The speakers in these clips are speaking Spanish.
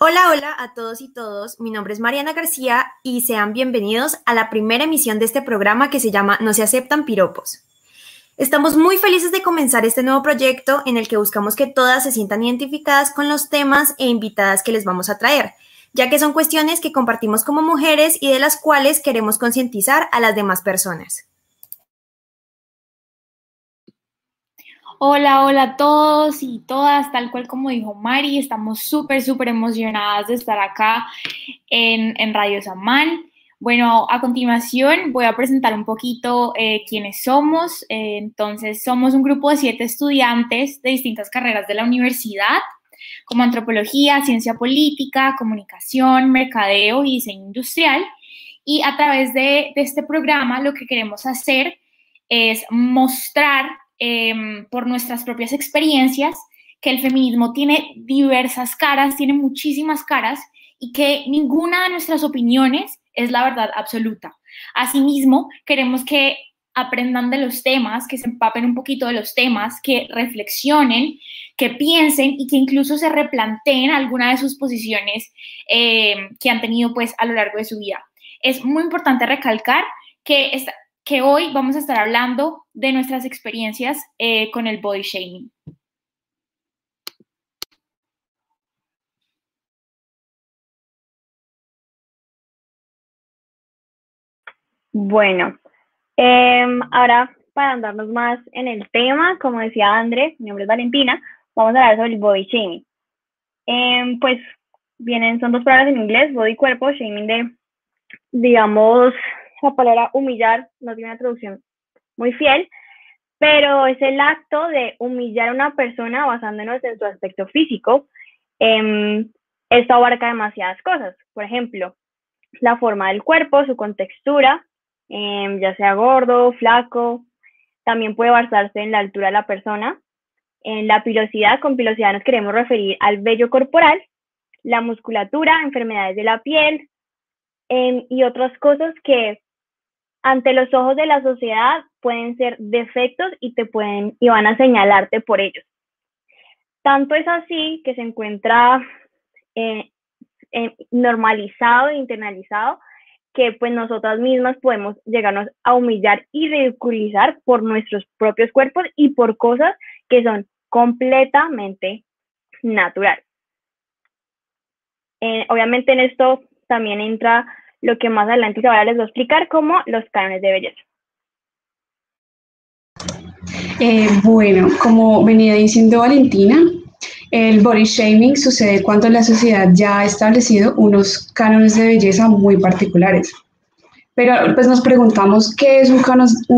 Hola, hola a todos y todos. Mi nombre es Mariana García y sean bienvenidos a la primera emisión de este programa que se llama No se aceptan piropos. Estamos muy felices de comenzar este nuevo proyecto en el que buscamos que todas se sientan identificadas con los temas e invitadas que les vamos a traer, ya que son cuestiones que compartimos como mujeres y de las cuales queremos concientizar a las demás personas. Hola, hola a todos y todas, tal cual como dijo Mari, estamos súper, súper emocionadas de estar acá en, Radio Samán. Bueno, a continuación voy a presentar un poquito eh, quiénes somos. Eh, entonces, somos un grupo de siete estudiantes de distintas carreras de la universidad, como antropología, ciencia política, comunicación, mercadeo y diseño industrial. Y a través de este programa lo que queremos hacer es mostrar Em, por nuestras propias experiencias que el feminismo tiene diversas caras, tiene muchísimas caras y que ninguna de nuestras opiniones es la verdad absoluta. Asimismo, queremos que aprendan de los temas, que se empapen un poquito de los temas, que reflexionen, que piensen y que incluso se replanteen alguna de sus posiciones em, que han tenido pues a lo largo de su vida. Es muy importante recalcar que esta, que hoy vamos a estar hablando de nuestras experiencias eh, con el body shaming. Bueno, em, ahora para andarnos más en el tema, como decía André, mi nombre es Valentina, vamos a hablar sobre el body shaming. Em, pues vienen, son dos palabras en inglés, body cuerpo, shaming de, digamos, la palabra humillar no tiene una traducción muy fiel, pero es el acto de humillar a una persona basándonos en su aspecto físico. Em, esto abarca demasiadas cosas, por ejemplo, la forma del cuerpo, su contextura, em, ya sea gordo, flaco, también puede basarse en la altura de la persona, en la pilosidad, con pilosidad nos queremos referir al vello corporal, la musculatura, enfermedades de la piel em, y otras cosas que ante los ojos de la sociedad pueden ser defectos y te pueden y van a señalarte por ellos. Tanto es así que se encuentra eh, eh, normalizado e internalizado que pues nosotras mismas podemos llegarnos a humillar y ridiculizar por nuestros propios cuerpos y por cosas que son completamente naturales. Eh, obviamente en esto también entra lo que más adelante ahora les voy a explicar como los cánones de belleza. Eh, bueno, como venía diciendo Valentina, el body shaming sucede cuando la sociedad ya ha establecido unos cánones de belleza muy particulares. Pero pues nos preguntamos qué es un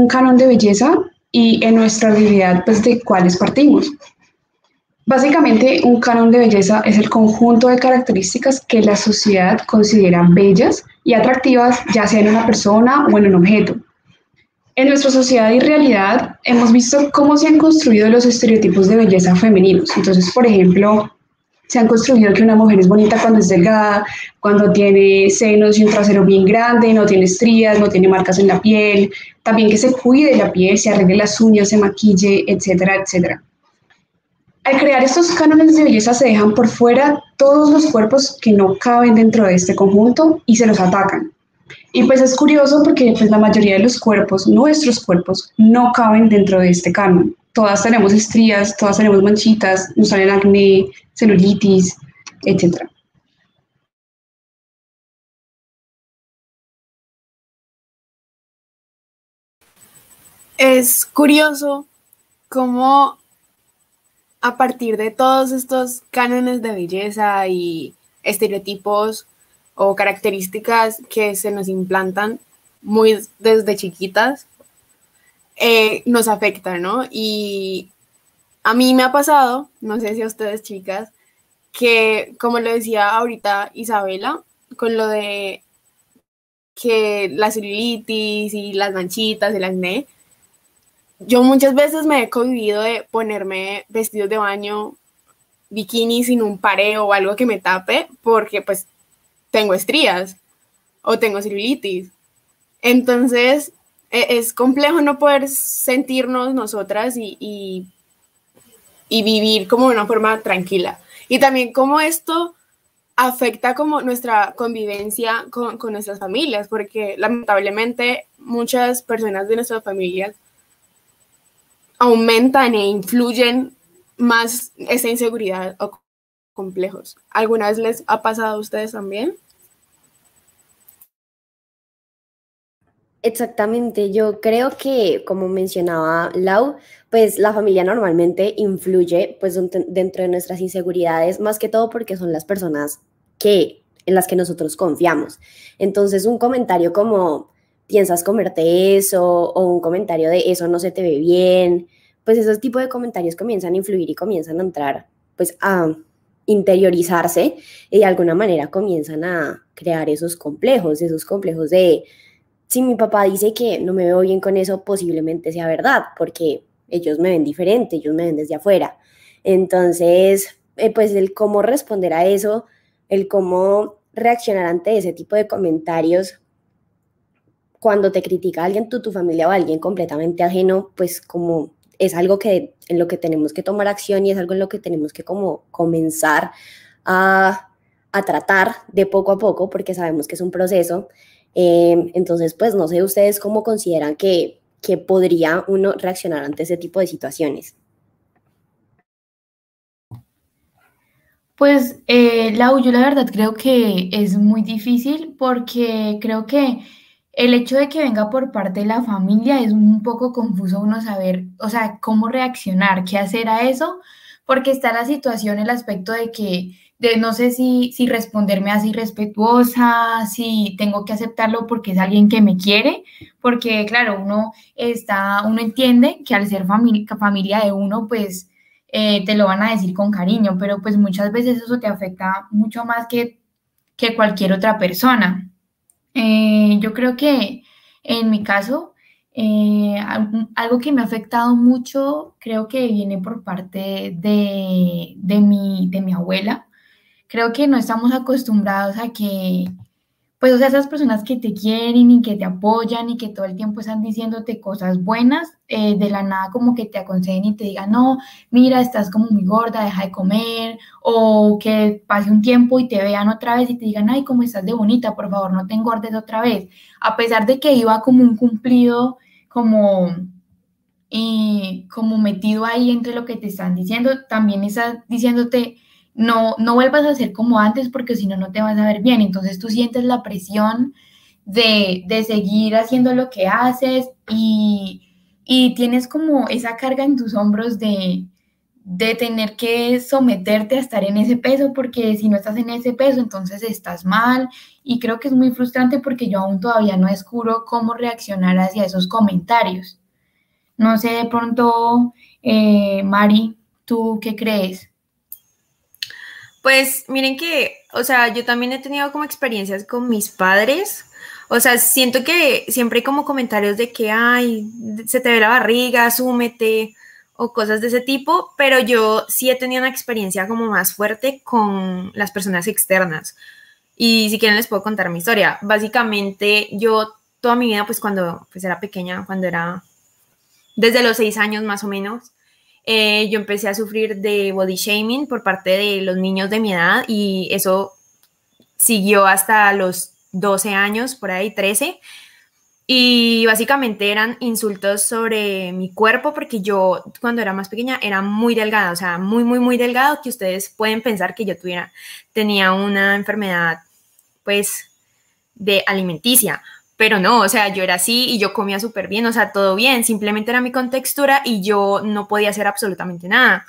canon, de belleza y en nuestra realidad pues de cuáles partimos. Básicamente, un canon de belleza es el conjunto de características que la sociedad considera bellas y atractivas, ya sea en una persona o en un objeto. En nuestra sociedad y realidad hemos visto cómo se han construido los estereotipos de belleza femeninos. Entonces, por ejemplo, se han construido que una mujer es bonita cuando es delgada, cuando tiene senos y un trasero bien grande, no tiene estrías, no tiene marcas en la piel, también que se cuide la piel, se arregle las uñas, se maquille, etcétera, etcétera. Al crear estos cánones de belleza se dejan por fuera todos los cuerpos que no caben dentro de este conjunto y se los atacan. Y pues es curioso porque pues la mayoría de los cuerpos, nuestros cuerpos, no caben dentro de este canon. Todas tenemos estrías, todas tenemos manchitas, nos salen acné, celulitis, etc. Es curioso cómo a partir de todos estos cánones de belleza y estereotipos o características que se nos implantan muy desde chiquitas, eh, nos afectan, ¿no? Y a mí me ha pasado, no sé si a ustedes chicas, que como lo decía ahorita Isabela, con lo de que la celulitis y las manchitas, el acné, yo muchas veces me he cohibido de ponerme vestidos de baño, bikini sin un pareo o algo que me tape, porque pues tengo estrías o tengo celulitis. Entonces, e, es complejo no poder sentirnos nosotras y, y, y, vivir como de una forma tranquila. Y también como esto afecta como nuestra convivencia con, con, nuestras familias, porque lamentablemente muchas personas de nuestras familias aumentan e influyen más esa inseguridad o complejos. ¿Alguna vez les ha pasado a ustedes también? Exactamente, yo creo que como mencionaba Lau, pues la familia normalmente influye pues dentro de nuestras inseguridades, más que todo porque son las personas que en las que nosotros confiamos. Entonces, un comentario como piensas comerte eso o un comentario de eso no se te ve bien, pues esos tipos de comentarios comienzan a influir y comienzan a entrar pues a interiorizarse y de alguna manera comienzan a crear esos complejos, esos complejos de si mi papá dice que no me veo bien con eso, posiblemente sea verdad, porque ellos me ven diferente, ellos me ven desde afuera. Entonces, eh, pues el cómo responder a eso, el cómo reaccionar ante ese tipo de comentarios cuando te critica alguien, tú, tu familia o alguien completamente ajeno, pues como es algo que en lo que tenemos que tomar acción y es algo en lo que tenemos que como comenzar a, a tratar de poco a poco, porque sabemos que es un proceso Em, entonces, pues no sé ustedes cómo consideran que, que podría uno reaccionar ante ese tipo de situaciones. Pues, eh, Lau, yo la verdad creo que es muy difícil porque creo que el hecho de que venga por parte de la familia es un poco confuso uno saber, o sea, cómo reaccionar, qué hacer a eso, porque está la situación, el aspecto de que de no sé si, si responderme así respetuosa, si tengo que aceptarlo porque es alguien que me quiere, porque claro, uno está, uno entiende que al ser familia, de uno, pues eh, te lo van a decir con cariño, pero pues muchas veces eso te afecta mucho más que, que cualquier otra persona. Eh, yo creo que en mi caso, eh, algo que me ha afectado mucho, creo que viene por parte de, de, mi, de mi abuela. Creo que no estamos acostumbrados a que, pues, o sea, esas personas que te quieren y que te apoyan y que todo el tiempo están diciéndote cosas buenas, eh, de la nada como que te aconsejen y te digan, no, mira, estás como muy gorda, deja de comer, o que pase un tiempo y te vean otra vez y te digan, ay, cómo estás de bonita, por favor, no te engordes otra vez, a pesar de que iba como un cumplido, como y como metido ahí entre lo que te están diciendo, también está diciéndote, no, no vuelvas a ser como antes porque si no, no te vas a ver bien. Entonces tú sientes la presión de, seguir haciendo lo que haces y, tienes como esa carga en tus hombros de, de tener que someterte a estar en ese peso, porque si no estás en ese peso, entonces estás mal. Y creo que es muy frustrante porque yo aún todavía no descubro cómo reaccionar hacia esos comentarios. No sé, de pronto, eh, Mari, ¿tú qué crees? Pues miren que, o sea, yo también he tenido como experiencias con mis padres. O sea, siento que siempre hay como comentarios de que, ay, se te ve la barriga, súmete, o cosas de ese tipo, pero yo sí he tenido una experiencia como más fuerte con las personas externas. Y si quieren les puedo contar mi historia. Básicamente, yo toda mi vida, pues cuando pues, era pequeña, cuando era desde los seis años más o menos, eh, yo empecé a sufrir de body shaming por parte de los niños de mi edad y eso siguió hasta los 12 años, por ahí 13. Y básicamente eran insultos sobre mi cuerpo porque yo cuando era más pequeña era muy delgada, o sea, muy, muy, muy delgado que ustedes pueden pensar que yo tuviera, tenía una enfermedad pues de alimenticia, pero no, o sea, yo era así y yo comía súper bien, o sea, todo bien, simplemente era mi contextura y yo no podía hacer absolutamente nada.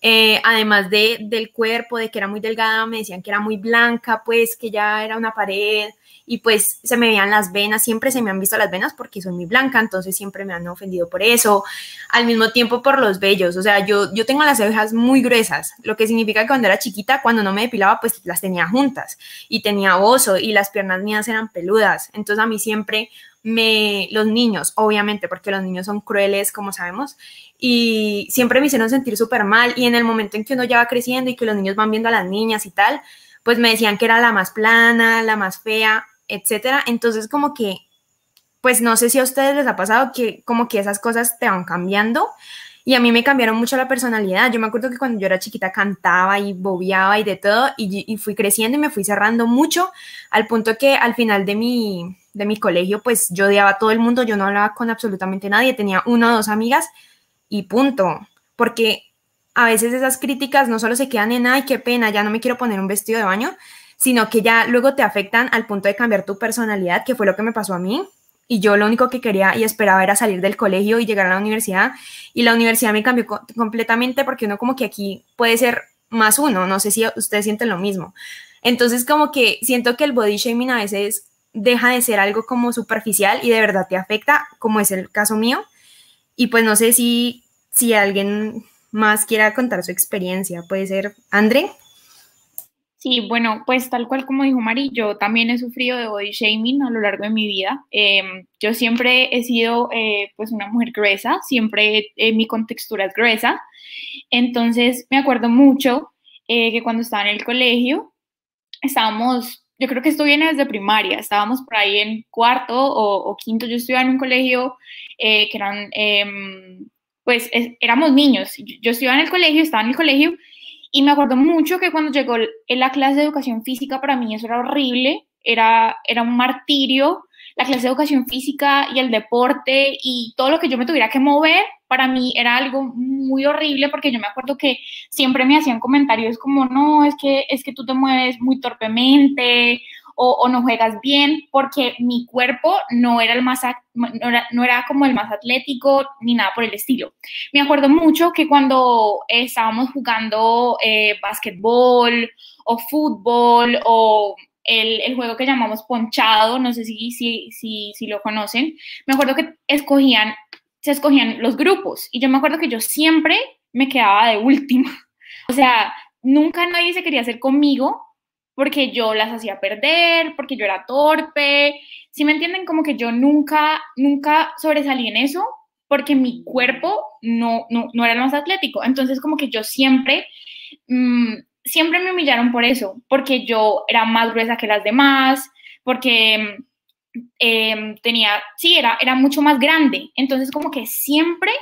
Eh, además de, del cuerpo, de que era muy delgada, me decían que era muy blanca, pues que ya era una pared, y pues se me veían las venas, siempre se me han visto las venas porque soy muy blanca, entonces siempre me han ofendido por eso, al mismo tiempo por los vellos, o sea, yo, yo tengo las cejas muy gruesas, lo que significa que cuando era chiquita, cuando no me depilaba, pues las tenía juntas y tenía oso y las piernas mías eran peludas, entonces a mí siempre me, los niños, obviamente, porque los niños son crueles, como sabemos, y siempre me hicieron sentir súper mal y en el momento en que uno ya va creciendo y que los niños van viendo a las niñas y tal, pues me decían que era la más plana, la más fea, etcétera. Entonces, como que, pues no sé si a ustedes les ha pasado que como que esas cosas te van cambiando. y a mí me cambiaron mucho la personalidad. Yo me acuerdo que cuando yo era chiquita cantaba y bobeaba y de todo, y, fui creciendo y me fui cerrando mucho, al punto que al final de mi, de mi colegio, pues yo odiaba a todo el mundo, yo no hablaba con absolutamente nadie, tenía una o dos amigas y punto. Porque a veces esas críticas no solo se quedan en, ay, qué pena, ya no me quiero poner un vestido de baño, sino que ya luego te afectan al punto de cambiar tu personalidad, que fue lo que me pasó a mí y yo lo único que quería y esperaba era salir del colegio y llegar a la universidad y la universidad me cambió completamente porque uno como que aquí puede ser más uno, no sé si ustedes sienten lo mismo. Entonces como que siento que el body shaming a veces deja de ser algo como superficial y de verdad te afecta, como es el caso mío. Y pues no sé si, si alguien más quiera contar su experiencia, puede ser André. Sí, bueno, pues tal cual como dijo Mari, yo también he sufrido de body shaming a lo largo de mi vida. Em, yo siempre he sido eh, pues una mujer gruesa, siempre eh, mi contextura es gruesa. Entonces me acuerdo mucho eh, que cuando estaba en el colegio, estábamos, yo creo que esto viene desde primaria, estábamos por ahí en cuarto o, quinto, yo estudiaba en un colegio que eran, em, pues éramos niños, yo estudiaba en el colegio, estaba en el colegio y me acuerdo mucho que cuando llegó en la clase de educación física, para mí eso era horrible, era, era un martirio. La clase de educación física y el deporte y todo lo que yo me tuviera que mover, para mí era algo muy horrible porque yo me acuerdo que siempre me hacían comentarios como, no, es que, es que tú te mueves muy torpemente o, no juegas bien, porque mi cuerpo no era, el más, no era, como el más atlético ni nada por el estilo. Me acuerdo mucho que cuando estábamos jugando eh, básquetbol o fútbol o el, juego que llamamos ponchado, no sé si, si, si, si lo conocen, me acuerdo que escogían, se escogían los grupos y yo me acuerdo que yo siempre me quedaba de última. O sea, nunca nadie se quería hacer conmigo porque yo las hacía perder, porque yo era torpe. Si me entienden, como que yo nunca, nunca sobresalí en eso, porque mi cuerpo no, no, era el más atlético. Entonces, como que yo siempre, mm, siempre me humillaron por eso, porque yo era más gruesa que las demás, porque em, tenía, sí, era, era mucho más grande. Entonces, como que siempre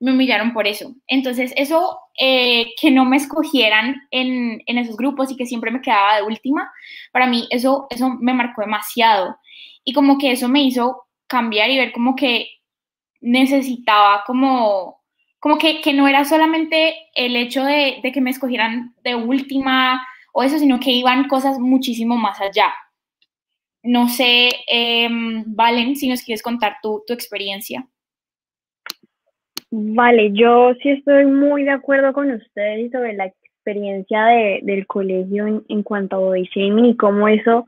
me humillaron por eso. Entonces, eso, eh, que no me escogieran en, en, esos grupos y que siempre me quedaba de última, para mí eso, eso me marcó demasiado. Y como que eso me hizo cambiar y ver como que necesitaba como, como que, que no era solamente el hecho de, de, que me escogieran de última o eso, sino que iban cosas muchísimo más allá. No sé, em, Valen, si nos quieres contar tu, tu experiencia. Vale, yo sí estoy muy de acuerdo con ustedes sobre la experiencia de, del colegio en, cuanto a body shaming y cómo eso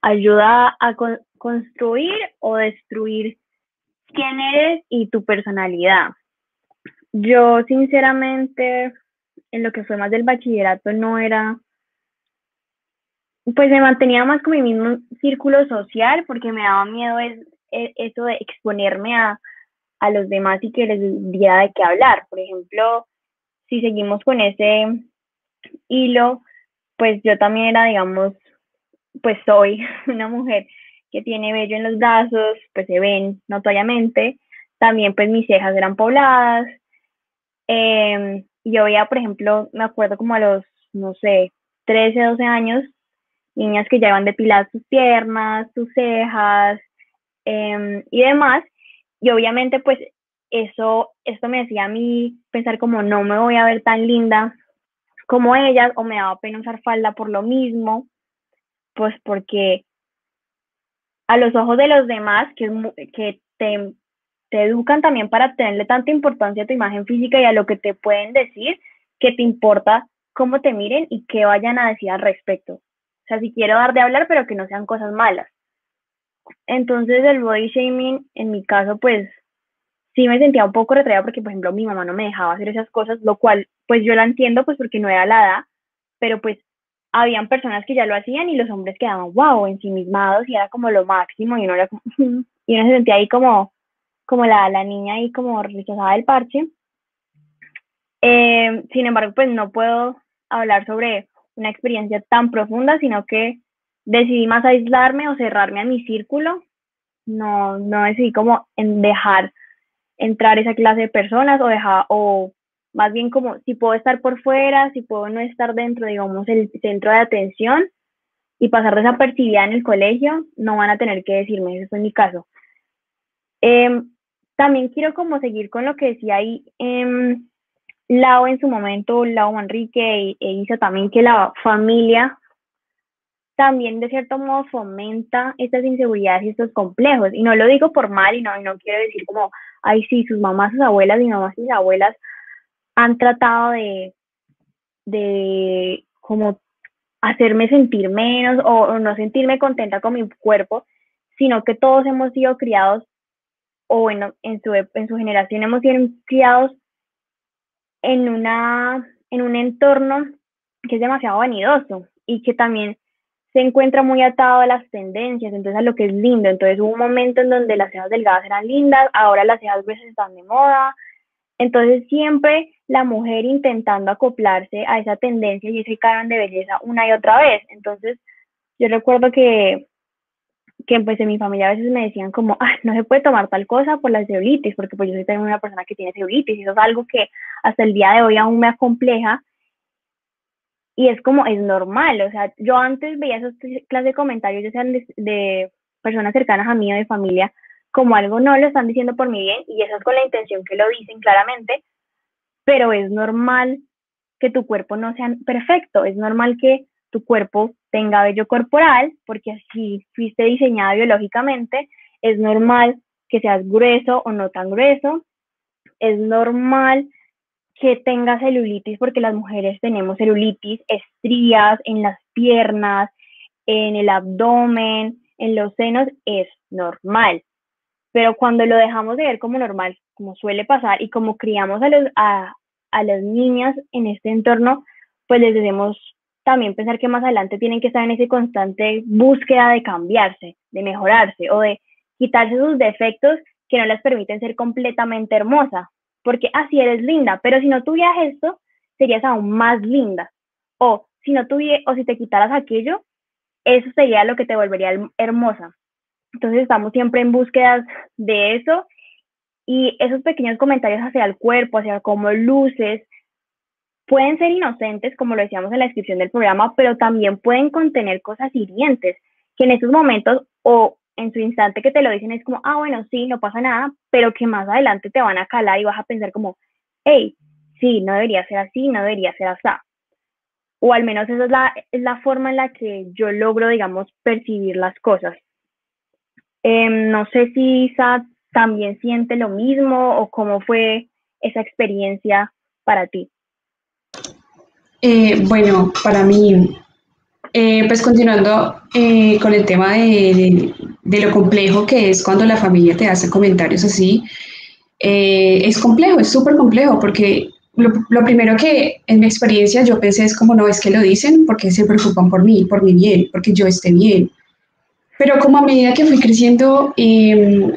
ayuda a construir o destruir quién eres y tu personalidad. Yo sinceramente en lo que fue más del bachillerato no era, pues me mantenía más con mi mismo círculo social porque me daba miedo es, e, eso de exponerme a, a los demás y que les diera de qué hablar. Por ejemplo, si seguimos con ese hilo, pues yo también era, digamos, pues soy una mujer que tiene vello en los brazos, pues se ven notoriamente. También pues mis cejas eran pobladas. Eh, yo veía, por ejemplo, me acuerdo como a los, no sé, 13, 12 años, niñas que ya iban depiladas sus piernas, sus cejas em, y demás. Y obviamente, pues eso, esto me decía a mí pensar como no me voy a ver tan linda como ellas o me daba pena usar falda por lo mismo, pues porque a los ojos de los demás que, que te, te educan también para tenerle tanta importancia a tu imagen física y a lo que te pueden decir, que te importa cómo te miren y qué vayan a decir al respecto. O sea, si quiero dar de hablar, pero que no sean cosas malas. Entonces el body shaming, en mi caso, pues sí me sentía un poco retraída porque, por ejemplo, mi mamá no me dejaba hacer esas cosas, lo cual, pues yo la entiendo, pues porque no era la edad, pero pues habían personas que ya lo hacían y los hombres quedaban, wow, ensimismados y era como lo máximo y uno, era como, y uno se sentía ahí como, como la, la niña ahí como rechazada del parche. Eh, sin embargo, pues no puedo hablar sobre una experiencia tan profunda, sino que decidí más aislarme o cerrarme a mi círculo, no, no decidí como en dejar entrar esa clase de personas o dejar, o más bien como si puedo estar por fuera, si puedo no estar dentro, digamos, el centro de atención y pasar desapercibida en el colegio, no van a tener que decirme, eso es mi caso. Em, también quiero como seguir con lo que decía ahí eh, Lau en su momento, Lau Manrique e, hizo también que la familia también de cierto modo fomenta estas inseguridades y estos complejos. Y no lo digo por mal y no, no quiero decir como, ay, sí, sus mamás, sus abuelas, mis mamás y mis abuelas han tratado de, de como hacerme sentir menos o, no sentirme contenta con mi cuerpo, sino que todos hemos sido criados, o bueno, en su, en su generación hemos sido criados en, una, en un entorno que es demasiado vanidoso y que también se encuentra muy atado a las tendencias, entonces a lo que es lindo. Entonces hubo un momento en donde las cejas delgadas eran lindas, ahora las cejas gruesas están de moda. Entonces siempre la mujer intentando acoplarse a esa tendencia y ese canon de belleza una y otra vez. Entonces yo recuerdo que, que pues en mi familia a veces me decían como, ah, no se puede tomar tal cosa por la celulitis, porque pues yo soy también una persona que tiene celulitis y eso es algo que hasta el día de hoy aún me acompleja. Y es como, es normal, o sea, yo antes veía esas clases de comentarios, ya sean de, personas cercanas a mí o de familia, como algo no lo están diciendo por mi bien, y eso es con la intención que lo dicen claramente, pero es normal que tu cuerpo no sea perfecto, es normal que tu cuerpo tenga vello corporal, porque así fuiste diseñada biológicamente, es normal que seas grueso o no tan grueso, es normal que tenga celulitis, porque las mujeres tenemos celulitis, estrías en las piernas, en el abdomen, en los senos, es normal. Pero cuando lo dejamos de ver como normal, como suele pasar, y como criamos a, los, a, a las niñas en este entorno, pues les debemos también pensar que más adelante tienen que estar en esa constante búsqueda de cambiarse, de mejorarse o de quitarse sus defectos que no les permiten ser completamente hermosa, porque así eres linda, pero si no tuvieras esto, serías aún más linda. O si no tuvieras, o si te quitaras aquello, eso sería lo que te volvería hermosa. Entonces estamos siempre en búsquedas de eso y esos pequeños comentarios hacia el cuerpo, hacia cómo luces, pueden ser inocentes, como lo decíamos en la descripción del programa, pero también pueden contener cosas hirientes, que en esos momentos o en su instante que te lo dicen es como, ah, bueno, sí, no pasa nada, pero que más adelante te van a calar y vas a pensar como, hey, sí, no debería ser así, no debería ser así. O al menos esa es la, la forma en la que yo logro, digamos, percibir las cosas. Em, no sé si Isa también siente lo mismo o cómo fue esa experiencia para ti. Eh, bueno, para mí eh, pues continuando eh, con el tema de, lo complejo que es cuando la familia te hace comentarios así, eh, es complejo, es súper complejo, porque lo, primero que en mi experiencia yo pensé es como, no, es que lo dicen porque se preocupan por mí, por mi bien, porque yo esté bien. Pero como a medida que fui creciendo, em,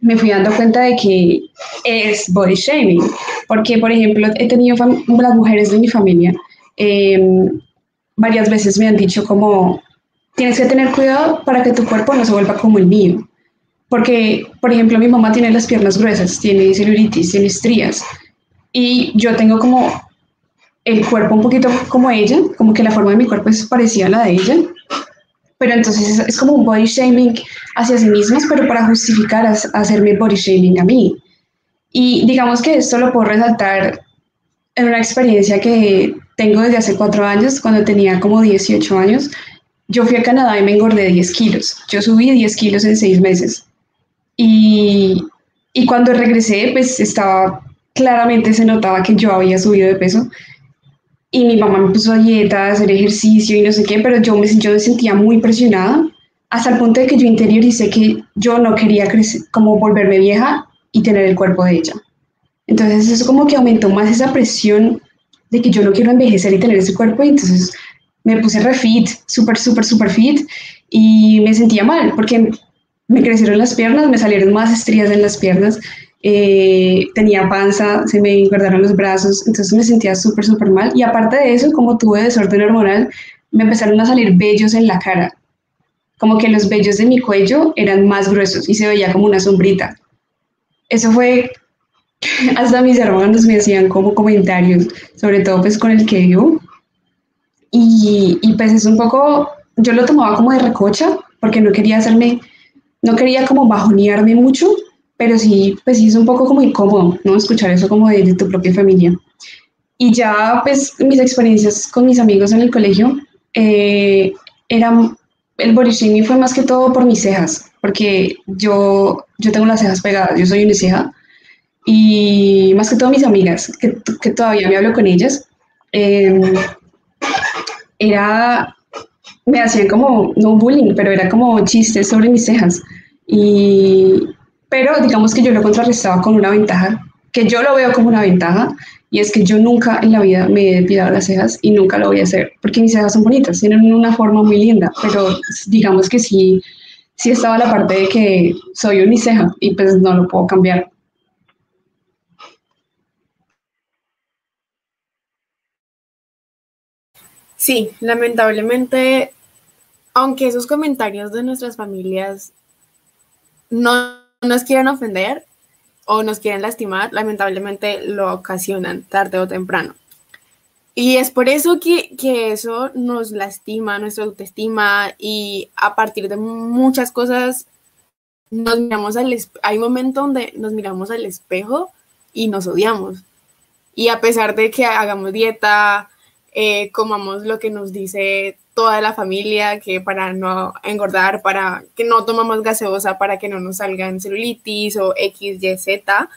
me fui dando cuenta de que es body shaming, porque por ejemplo he tenido las mujeres de mi familia, em, varias veces me han dicho como, tienes que tener cuidado para que tu cuerpo no se vuelva como el mío. Porque, por ejemplo, mi mamá tiene las piernas gruesas, tiene celulitis, tiene estrías. Y yo tengo como el cuerpo un poquito como ella, como que la forma de mi cuerpo es parecida a la de ella. Pero entonces es, como un body shaming hacia sí mismas, pero para justificar hacerme body shaming a mí. Y digamos que esto lo puedo resaltar en una experiencia que tengo desde hace cuatro años, cuando tenía como 18 años, yo fui a Canadá y me engordé 10 kilos. Yo subí 10 kilos en seis meses. Y, y cuando regresé, pues estaba, claramente se notaba que yo había subido de peso. Y mi mamá me puso a dieta, a hacer ejercicio y no sé qué, pero yo me, yo me sentía muy presionada hasta el punto de que yo interioricé que yo no quería crecer, como volverme vieja y tener el cuerpo de ella. Entonces eso como que aumentó más esa presión de que yo no quiero envejecer y tener ese cuerpo, y entonces me puse refit, súper, súper, súper fit, y me sentía mal, porque me crecieron las piernas, me salieron más estrías en las piernas, eh, tenía panza, se me engordaron los brazos, entonces me sentía súper, súper mal, y aparte de eso, como tuve desorden hormonal, me empezaron a salir vellos en la cara, como que los vellos de mi cuello eran más gruesos y se veía como una sombrita. Eso fue hasta mis hermanos me hacían como comentarios, sobre todo pues con el que vivo. Y, y pues es un poco, yo lo tomaba como de recocha, porque no quería hacerme, no quería como bajonearme mucho, pero sí, pues sí es un poco como incómodo, ¿no? Escuchar eso como de, tu propia familia. Y ya pues mis experiencias con mis amigos en el colegio eh, eran, el shaming fue más que todo por mis cejas, porque yo, yo tengo las cejas pegadas, yo soy ceja y más que todo mis amigas, que, que todavía me hablo con ellas, em, era, me hacían como, no bullying, pero era como chistes sobre mis cejas. Y, pero digamos que yo lo contrarrestaba con una ventaja, que yo lo veo como una ventaja, y es que yo nunca en la vida me he depilado las cejas y nunca lo voy a hacer, porque mis cejas son bonitas, tienen una forma muy linda, pero digamos que sí, sí estaba la parte de que soy uniceja y pues no lo puedo cambiar. Sí, lamentablemente, aunque esos comentarios de nuestras familias no nos quieran ofender o nos quieren lastimar, lamentablemente lo ocasionan tarde o temprano. Y es por eso que, que, eso nos lastima nuestra autoestima y a partir de muchas cosas nos miramos al hay un momento donde nos miramos al espejo y nos odiamos. Y a pesar de que hagamos dieta, eh, comamos lo que nos dice toda la familia, que para no engordar, para que no tomamos gaseosa, para que no nos salgan celulitis o X, Y, Z,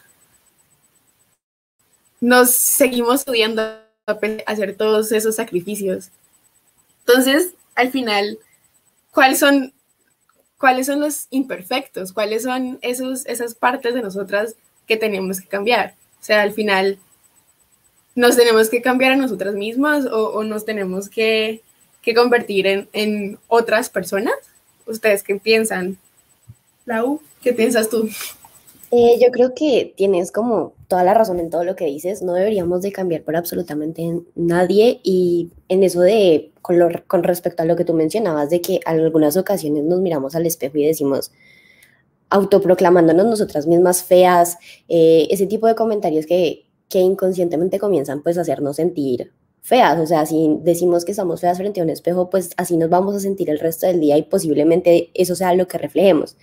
nos seguimos estudiando hacer todos esos sacrificios. Entonces, al final, ¿cuáles son, cuáles son los imperfectos? ¿Cuáles son esos, esas partes de nosotras que tenemos que cambiar? O sea, al final, nos tenemos que cambiar a nosotras mismas o, nos tenemos que, convertir en, otras personas? ¿Ustedes qué piensan? Lau, ¿qué piensas tú? Eh, yo creo que tienes como toda la razón en todo lo que dices. No deberíamos de cambiar por absolutamente nadie y en eso de, con, con respecto a lo que tú mencionabas, de que en algunas ocasiones nos miramos al espejo y decimos, autoproclamándonos nosotras mismas feas, eh, ese tipo de comentarios que que inconscientemente comienzan pues a hacernos sentir feas, o sea, si decimos que estamos feas frente a un espejo, pues así nos vamos a sentir el resto del día y posiblemente eso sea lo que reflejemos.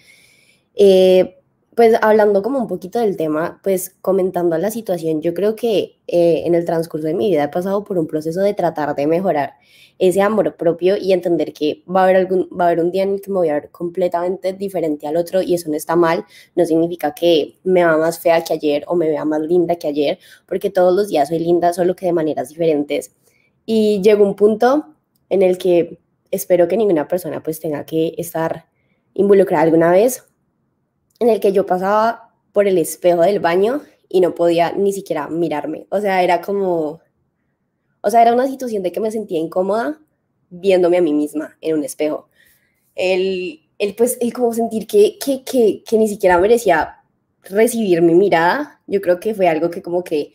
Eh, pues hablando como un poquito del tema, pues comentando la situación, yo creo que eh, en el transcurso de mi vida he pasado por un proceso de tratar de mejorar ese amor propio y entender que va a haber, algún, va a haber un día en el que me voy a ver completamente diferente al otro y eso no está mal, no significa que me vea más fea que ayer o me vea más linda que ayer, porque todos los días soy linda, solo que de maneras diferentes. Y llegó un punto en el que espero que ninguna persona pues tenga que estar involucrada alguna vez, en el que yo pasaba por el espejo del baño y no podía ni siquiera mirarme. O sea, era como o sea, era una situación de que me sentía incómoda viéndome a mí misma en un espejo. El, el pues, el como sentir que, que, que, que ni siquiera merecía recibir mi mirada, yo creo que fue algo que como que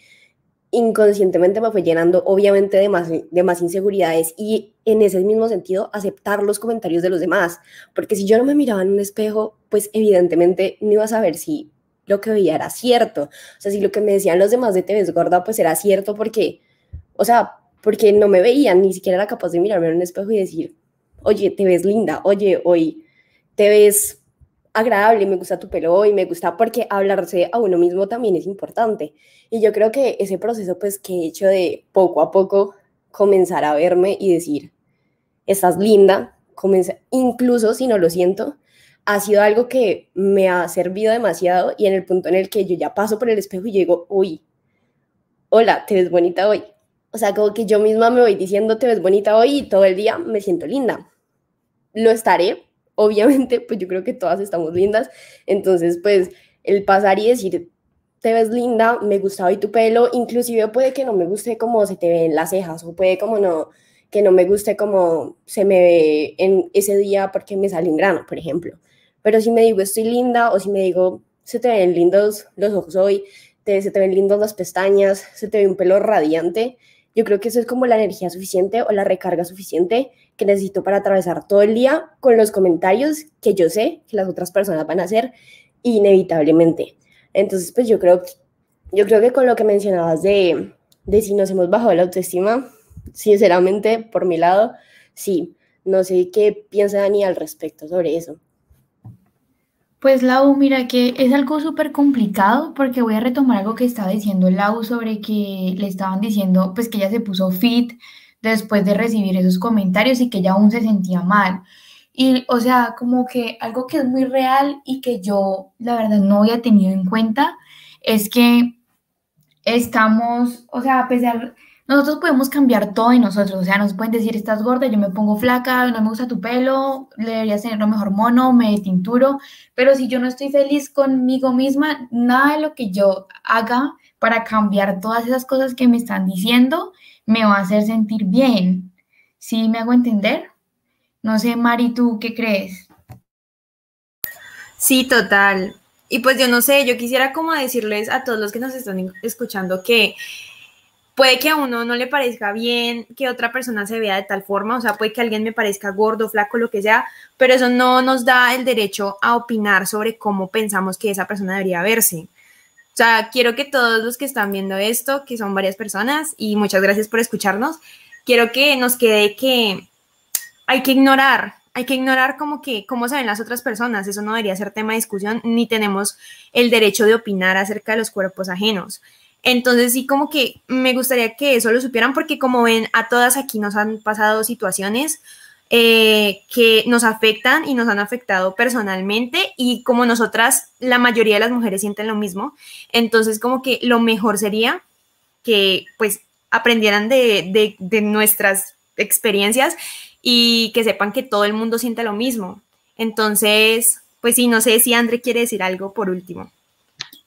inconscientemente me fue llenando obviamente de más, de más inseguridades y en ese mismo sentido aceptar los comentarios de los demás, porque si yo no me miraba en un espejo, pues evidentemente no iba a saber si lo que veía era cierto, o sea, si lo que me decían los demás de te ves gorda, pues era cierto porque o sea, porque no me veían, ni siquiera era capaz de mirarme en un espejo y decir, oye, te ves linda, oye, hoy te ves agradable, me gusta tu pelo hoy, me gusta, porque hablarse a uno mismo también es importante. Y yo creo que ese proceso, pues, que he hecho de poco a poco comenzar a verme y decir, estás linda, incluso si no lo siento, ha sido algo que me ha servido demasiado y en el punto en el que yo ya paso por el espejo y digo, uy, hola, te ves bonita hoy, o sea, como que yo misma me voy diciendo, te ves bonita hoy y todo el día me siento linda. Lo estaré, obviamente, pues yo creo que todas estamos lindas. Entonces, pues el pasar y decir, te ves linda, me gusta hoy tu pelo, inclusive puede que no me guste como se te ven las cejas o puede como no, que no me guste como se me ve en ese día porque me sale un grano, por ejemplo. Pero si me digo estoy linda o si me digo se te ven lindos los ojos hoy, te, se te ven lindas las pestañas, se te ve un pelo radiante, yo creo que eso es como la energía suficiente o la recarga suficiente que necesito para atravesar todo el día con los comentarios que yo sé que las otras personas van a hacer inevitablemente. Entonces, pues yo creo yo creo que con lo que mencionabas de, de si nos hemos bajado la autoestima, sinceramente, por mi lado, sí. No sé qué piensa Dani al respecto sobre eso. Pues Lau, mira que es algo súper complicado porque voy a retomar algo que estaba diciendo Lau sobre que le estaban diciendo pues que ella se puso fit después de recibir esos comentarios y que ella aún se sentía mal. Y o sea, como que algo que es muy real y que yo la verdad no había tenido en cuenta es que estamos, o sea, a pesar, nosotros podemos cambiar todo en nosotros, o sea, nos pueden decir, estás gorda, yo me pongo flaca, no me gusta tu pelo, deberías tener lo mejor mono, me tinturo, pero si yo no estoy feliz conmigo misma, nada de lo que yo haga para cambiar todas esas cosas que me están diciendo me va a hacer sentir bien. ¿Sí me hago entender? No sé, Mari, ¿tú qué crees? Sí, total. Y pues yo no sé, yo quisiera como decirles a todos los que nos están escuchando que puede que a uno no le parezca bien que otra persona se vea de tal forma, o sea, puede que alguien me parezca gordo, flaco, lo que sea, pero eso no nos da el derecho a opinar sobre cómo pensamos que esa persona debería verse. O sea, quiero que todos los que están viendo esto, que son varias personas, y muchas gracias por escucharnos, quiero que nos quede que hay que ignorar hay que ignorar como que cómo se ven las otras personas, eso no debería ser tema de discusión, ni tenemos el derecho de opinar acerca de los cuerpos ajenos. Entonces sí como que me gustaría que eso lo supieran porque como ven, a todas aquí nos han pasado situaciones eh, que nos afectan y nos han afectado personalmente y como nosotras, la mayoría de las mujeres sienten lo mismo, entonces como que lo mejor sería que pues aprendieran de, de, nuestras experiencias y que sepan que todo el mundo siente lo mismo. Entonces, pues sí, no sé si André quiere decir algo por último.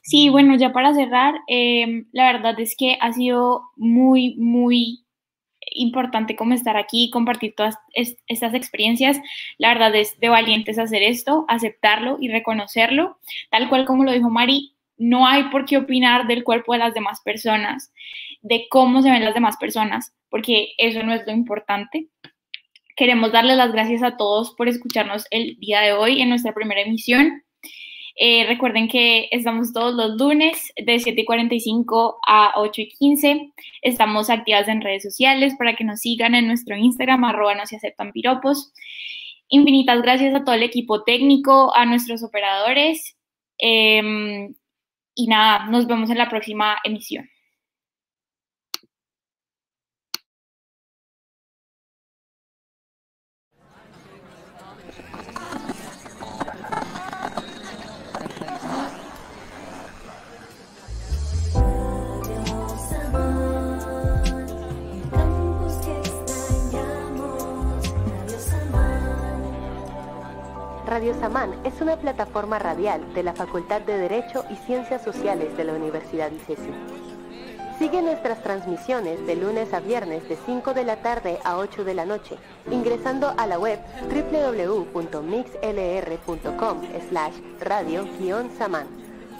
Sí, bueno, ya para cerrar, em, la verdad es que ha sido muy, muy importante como estar aquí y compartir todas estas experiencias. La verdad es de valientes hacer esto, aceptarlo y reconocerlo. Tal cual como lo dijo Mari, no hay por qué opinar del cuerpo de las demás personas, de cómo se ven las demás personas, porque eso no es lo importante. Queremos darles las gracias a todos por escucharnos el día de hoy en nuestra primera emisión. Eh, recuerden que estamos todos los lunes de 7 y 45 a 8 y 15. Estamos activas en redes sociales para que nos sigan en nuestro Instagram, arroba no se aceptan piropos. Infinitas gracias a todo el equipo técnico, a nuestros operadores. Em, y nada, nos vemos en la próxima emisión. Radio Samán es una plataforma radial de la Facultad de Derecho y Ciencias Sociales de la Universidad ICESI. Sigue nuestras transmisiones de lunes a viernes de 5 de la tarde a 8 de la noche, ingresando a la web www.mixlr.com slash radio-samán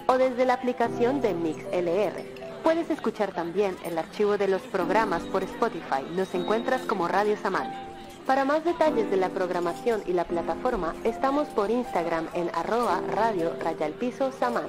o desde la aplicación de MixLR. Puedes escuchar también el archivo de los programas por Spotify. Nos encuentras como Radio Samán. Para más detalles de la programación y la plataforma, estamos por Instagram en arroba radio rayalpiso samán.